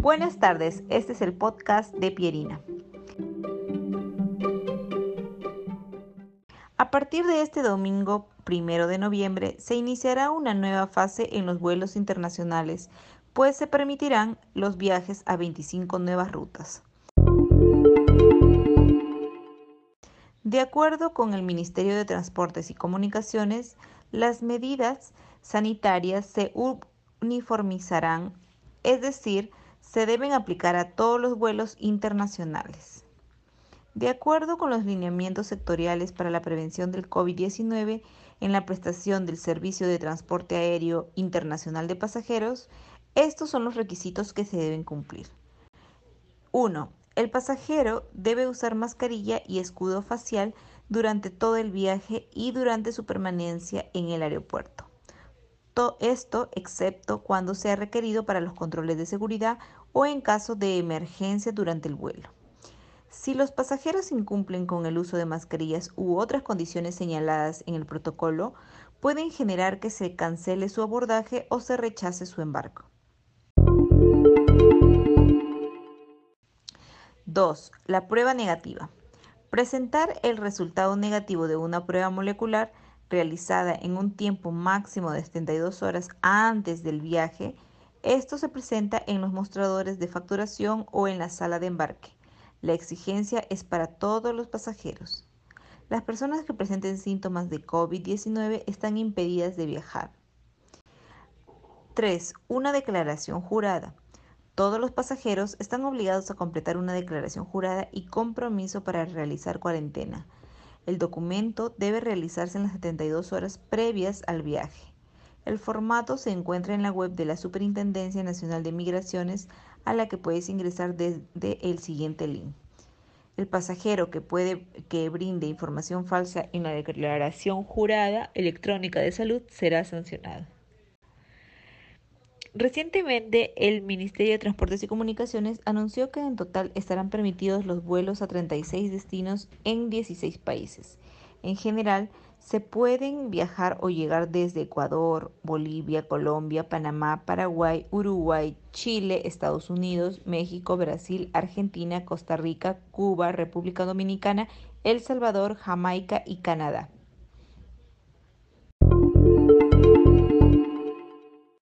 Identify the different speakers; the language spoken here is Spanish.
Speaker 1: Buenas tardes, este es el podcast de Pierina. A partir de este domingo primero de noviembre se iniciará una nueva fase en los vuelos internacionales, pues se permitirán los viajes a 25 nuevas rutas. De acuerdo con el Ministerio de Transportes y Comunicaciones, las medidas sanitarias se uniformizarán, es decir, se deben aplicar a todos los vuelos internacionales. De acuerdo con los lineamientos sectoriales para la prevención del COVID-19 en la prestación del servicio de transporte aéreo internacional de pasajeros, estos son los requisitos que se deben cumplir. 1. El pasajero debe usar mascarilla y escudo facial durante todo el viaje y durante su permanencia en el aeropuerto. Todo esto excepto cuando sea requerido para los controles de seguridad o en caso de emergencia durante el vuelo. Si los pasajeros incumplen con el uso de mascarillas u otras condiciones señaladas en el protocolo, pueden generar que se cancele su abordaje o se rechace su embarco. 2. La prueba negativa. Presentar el resultado negativo de una prueba molecular realizada en un tiempo máximo de 72 horas antes del viaje, esto se presenta en los mostradores de facturación o en la sala de embarque. La exigencia es para todos los pasajeros. Las personas que presenten síntomas de COVID-19 están impedidas de viajar. 3. Una declaración jurada. Todos los pasajeros están obligados a completar una declaración jurada y compromiso para realizar cuarentena. El documento debe realizarse en las 72 horas previas al viaje. El formato se encuentra en la web de la Superintendencia Nacional de Migraciones a la que puedes ingresar desde el siguiente link. El pasajero que puede que brinde información falsa en la declaración jurada electrónica de salud será sancionado. Recientemente, el Ministerio de Transportes y Comunicaciones anunció que en total estarán permitidos los vuelos a 36 destinos en 16 países. En general, se pueden viajar o llegar desde Ecuador, Bolivia, Colombia, Panamá, Paraguay, Uruguay, Chile, Estados Unidos, México, Brasil, Argentina, Costa Rica, Cuba, República Dominicana, El Salvador, Jamaica y Canadá.